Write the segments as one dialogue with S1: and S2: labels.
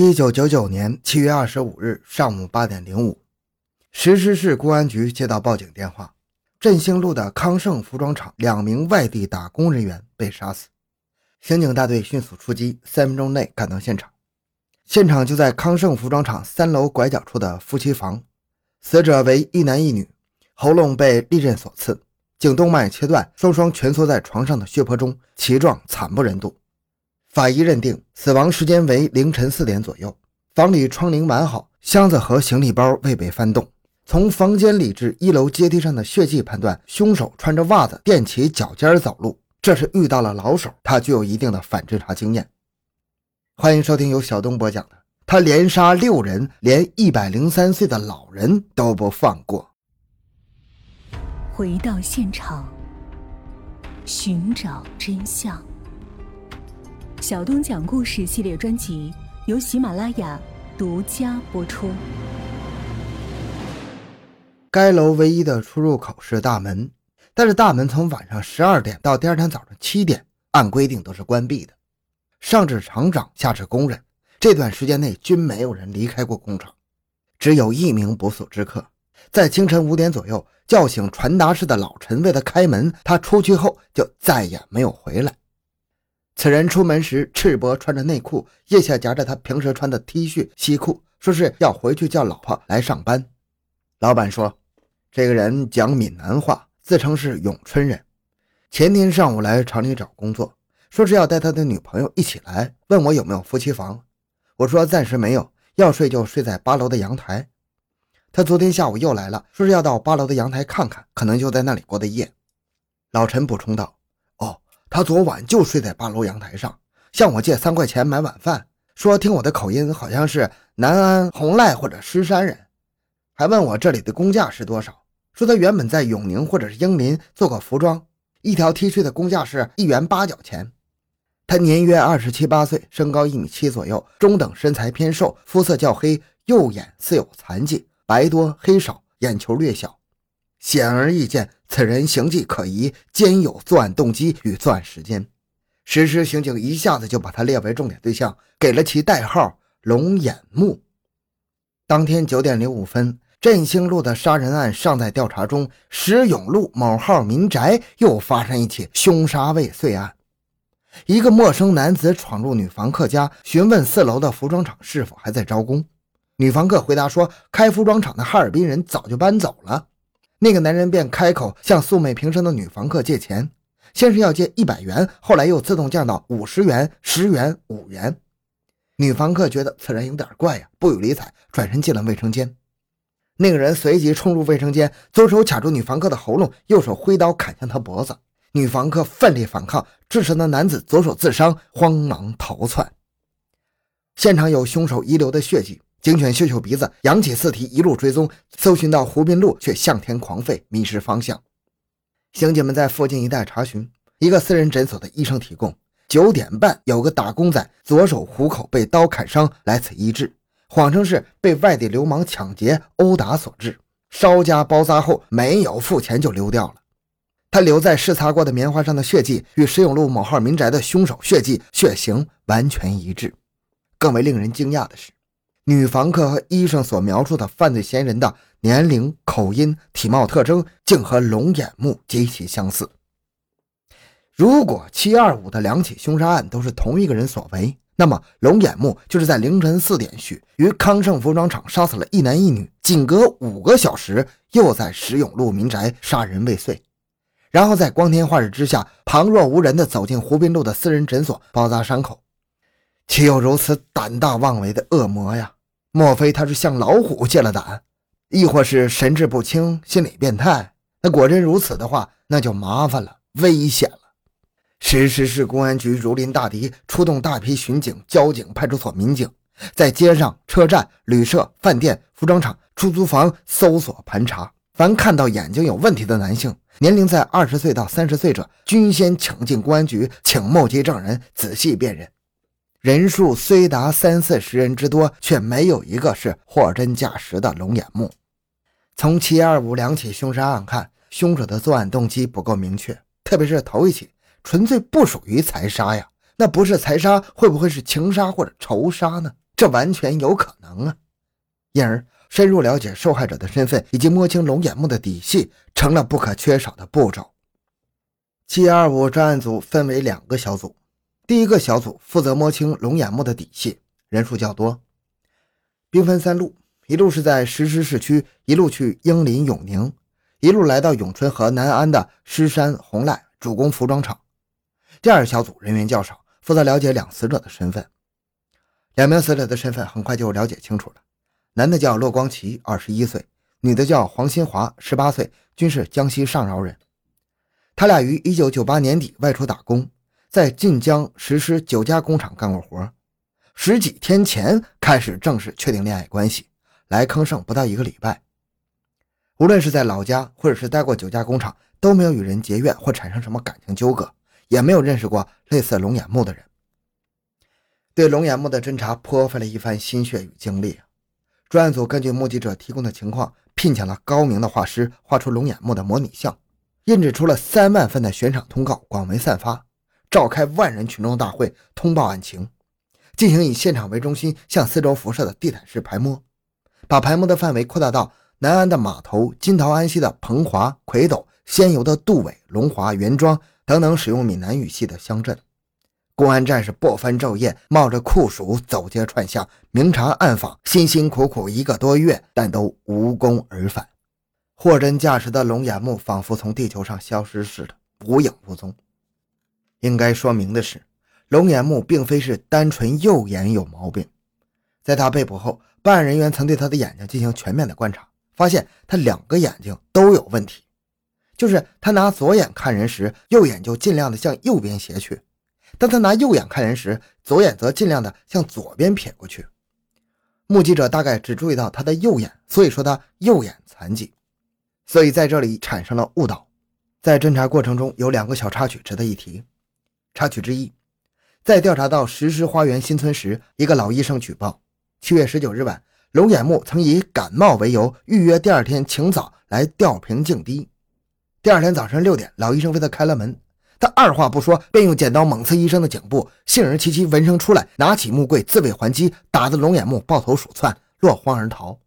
S1: 一九九九年七月二十五日上午八点零五，石狮市公安局接到报警电话，振兴路的康盛服装厂两名外地打工人员被杀死。刑警大队迅速出击，三分钟内赶到现场。现场就在康盛服装厂三楼拐角处的夫妻房，死者为一男一女，喉咙被利刃所刺，颈动脉切断，双双蜷缩在床上的血泊中，其状惨不忍睹。法医认定死亡时间为凌晨四点左右，房里窗棂完好，箱子和行李包未被翻动。从房间里至一楼阶梯上的血迹判断，凶手穿着袜子垫起脚尖走路，这是遇到了老手，他具有一定的反侦查经验。欢迎收听由小东播讲的《他连杀六人，连一百零三岁的老人都不放过》。
S2: 回到现场，寻找真相。小东讲故事系列专辑由喜马拉雅独家播出。
S1: 该楼唯一的出入口是大门，但是大门从晚上十二点到第二天早上七点，按规定都是关闭的。上至厂长，下至工人，这段时间内均没有人离开过工厂。只有一名不速之客，在清晨五点左右叫醒传达室的老陈，为他开门。他出去后就再也没有回来。此人出门时赤膊穿着内裤，腋下夹着他平时穿的 T 恤西裤，说是要回去叫老婆来上班。老板说，这个人讲闽南话，自称是永春人。前天上午来厂里找工作，说是要带他的女朋友一起来，问我有没有夫妻房。我说暂时没有，要睡就睡在八楼的阳台。他昨天下午又来了，说是要到八楼的阳台看看，可能就在那里过的夜。老陈补充道。他昨晚就睡在八楼阳台上，向我借三块钱买晚饭，说听我的口音好像是南安、红赖或者狮山人，还问我这里的工价是多少，说他原本在永宁或者是英林做过服装，一条 T 恤的工价是一元八角钱。他年约二十七八岁，身高一米七左右，中等身材，偏瘦，肤色较黑，右眼似有残疾，白多黑少，眼球略小。显而易见，此人行迹可疑，兼有作案动机与作案时间。实施刑警一下子就把他列为重点对象，给了其代号“龙眼木”。当天九点零五分，振兴路的杀人案尚在调查中，石永路某号民宅又发生一起凶杀未遂案。一个陌生男子闯入女房客家，询问四楼的服装厂是否还在招工。女房客回答说：“开服装厂的哈尔滨人早就搬走了。”那个男人便开口向素昧平生的女房客借钱，先是要借一百元，后来又自动降到五十元、十元、五元。女房客觉得此人有点怪呀，不予理睬，转身进了卫生间。那个人随即冲入卫生间，左手卡住女房客的喉咙，右手挥刀砍向她脖子。女房客奋力反抗，致使那男子左手自伤，慌忙逃窜。现场有凶手遗留的血迹。警犬嗅嗅鼻子，扬起四蹄，一路追踪，搜寻到湖滨路，却向天狂吠，迷失方向。刑警们在附近一带查询，一个私人诊所的医生提供：九点半有个打工仔左手虎口被刀砍伤，来此医治，谎称是被外地流氓抢劫殴打所致，稍加包扎后没有付钱就溜掉了。他留在试擦过的棉花上的血迹与石永路某号民宅的凶手血迹血型完全一致。更为令人惊讶的是。女房客和医生所描述的犯罪嫌疑人的年龄、口音、体貌特征，竟和龙眼木极其相似。如果七二五的两起凶杀案都是同一个人所为，那么龙眼木就是在凌晨四点许于康盛服装厂杀死了一男一女，仅隔五个小时又在石永路民宅杀人未遂，然后在光天化日之下旁若无人地走进湖滨路的私人诊所包扎伤口，岂有如此胆大妄为的恶魔呀！莫非他是向老虎借了胆，亦或是神志不清、心理变态？那果真如此的话，那就麻烦了，危险了。石狮市公安局如临大敌，出动大批巡警、交警、派出所民警，在街上、车站、旅社、饭店、服装厂、出租房搜索盘查，凡看到眼睛有问题的男性，年龄在二十岁到三十岁者，均先请进公安局，请目击证人仔细辨认。人数虽达三四十人之多，却没有一个是货真价实的龙眼木。从七二五两起凶杀案看，凶手的作案动机不够明确，特别是头一起，纯粹不属于财杀呀。那不是财杀，会不会是情杀或者仇杀呢？这完全有可能啊。因而，深入了解受害者的身份以及摸清龙眼木的底细，成了不可缺少的步骤。七二五专案组分为两个小组，第一个小组负责摸清龙眼木的底细，人数较多，兵分三路，一路是在石狮市区，一路去英林永宁，一路来到永春和南安的狮山红濑主攻服装厂。第二小组人员较少，负责了解两死者的身份。两名死者的身份很快就了解清楚了。男的叫骆光奇，二十一岁；女的叫黄新华，十八岁，均是江西上饶人。他俩于一九九八年底外出打工，在晋江实施九家工厂干过活。十几天前开始正式确定恋爱关系，来康盛不到一个礼拜。无论是在老家，或者是待过九家工厂，都没有与人结怨或产生什么感情纠葛。也没有认识过类似龙眼木的人，对龙眼木的侦查颇费了一番心血与精力。专案组根据目击者提供的情况，聘请了高明的画师画出龙眼木的模拟像，印制出了三万份的悬赏通告，广为散发，召开万人群众大会通报案情，进行以现场为中心向四周辐射的地毯式排摸，把排摸的范围扩大到南安的码头、金桃安溪的彭华、魁斗、仙游的杜尾、龙华、袁庄。等等，使用闽南语系的乡镇，公安战士不分昼夜，冒着酷暑走街串巷，明察暗访，辛辛苦苦一个多月，但都无功而返。货真价实的龙眼木仿佛从地球上消失似的，无影无踪。应该说明的是，龙眼木并非是单纯右眼有毛病，在他被捕后，办案人员曾对他的眼睛进行全面的观察，发现他两个眼睛都有问题。就是他拿左眼看人时，右眼就尽量的向右边斜去；当他拿右眼看人时，左眼则尽量的向左边撇过去。目击者大概只注意到他的右眼，所以说他右眼残疾，所以在这里产生了误导。在侦查过程中有两个小插曲值得一提。插曲之一，在调查到石狮花园新村时，一个老医生举报，七月十九日晚，龙眼木曾以感冒为由预约第二天清早来吊瓶净滴。第二天早晨六点，老医生为他开了门，他二话不说，便用剪刀猛刺医生的颈部。杏仁七七闻声出来，拿起木棍自卫还击，打得龙眼木抱头鼠窜，落荒而逃。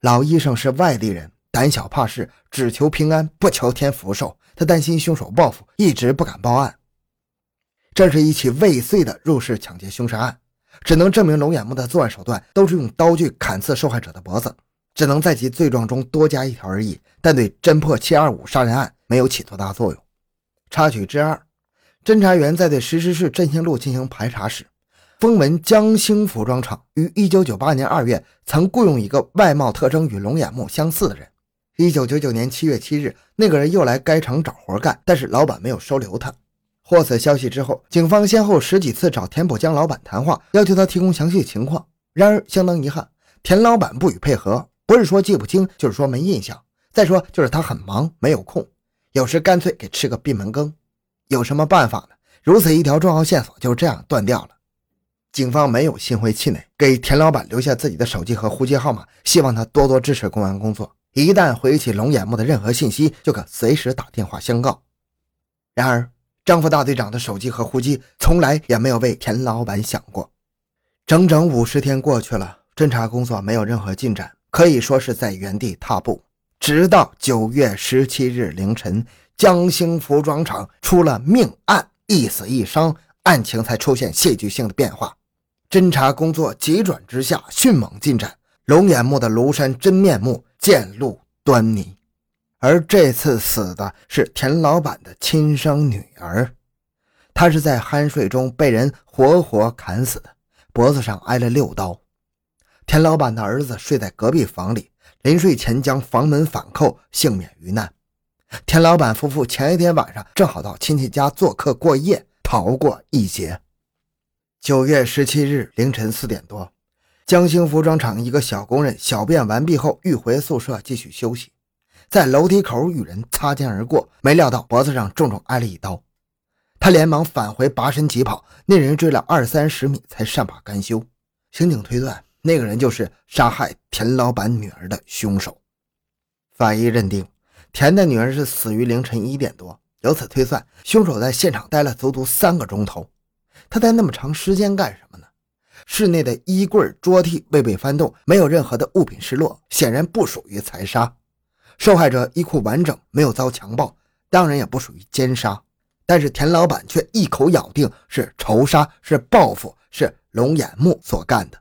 S1: 老医生是外地人，胆小怕事，只求平安，不求天福寿。他担心凶手报复，一直不敢报案。这是一起未遂的入室抢劫凶杀案，只能证明龙眼木的作案手段都是用刀具砍刺受害者的脖子。只能在其罪状中多加一条而已，但对侦破七二五杀人案没有起多大作用。插曲之二，侦查员在对石狮市振兴路进行排查时，风闻江兴服装厂于一九九八年二月曾雇佣一个外貌特征与龙眼木相似的人。一九九九年七月七日，那个人又来该厂找活干，但是老板没有收留他。获此消息之后，警方先后十几次找田浦江老板谈话，要求他提供详细情况。然而，相当遗憾，田老板不予配合。不是说记不清，就是说没印象。再说就是他很忙，没有空，有时干脆给吃个闭门羹。有什么办法呢？如此一条重要线索就这样断掉了。警方没有心灰气馁，给田老板留下自己的手机和户籍号码，希望他多多支持公安工作。一旦回忆起龙眼木的任何信息，就可随时打电话相告。然而，张副大队长的手机和呼机从来也没有为田老板想过。整整五十天过去了，侦查工作没有任何进展。可以说是在原地踏步，直到九月十七日凌晨，江兴服装厂出了命案，一死一伤，案情才出现戏剧性的变化。侦查工作急转直下，迅猛进展，龙眼木的庐山真面目渐露端倪。而这次死的是田老板的亲生女儿，她是在酣睡中被人活活砍死的，脖子上挨了六刀。田老板的儿子睡在隔壁房里，临睡前将房门反扣，幸免于难。田老板夫妇前一天晚上正好到亲戚家做客过夜，逃过一劫。九月十七日凌晨四点多，江兴服装厂一个小工人小便完毕后欲回宿舍继续休息，在楼梯口与人擦肩而过，没料到脖子上重重挨了一刀。他连忙返回，拔身疾跑，那人追了二三十米才善罢甘休。刑警推断。那个人就是杀害田老板女儿的凶手。法医认定，田的女儿是死于凌晨一点多，由此推算，凶手在现场待了足足三个钟头。他待那么长时间干什么呢？室内的衣柜、桌屉未被翻动，没有任何的物品失落，显然不属于财杀。受害者衣裤完整，没有遭强暴，当然也不属于奸杀。但是田老板却一口咬定是仇杀，是报复，是龙眼木所干的。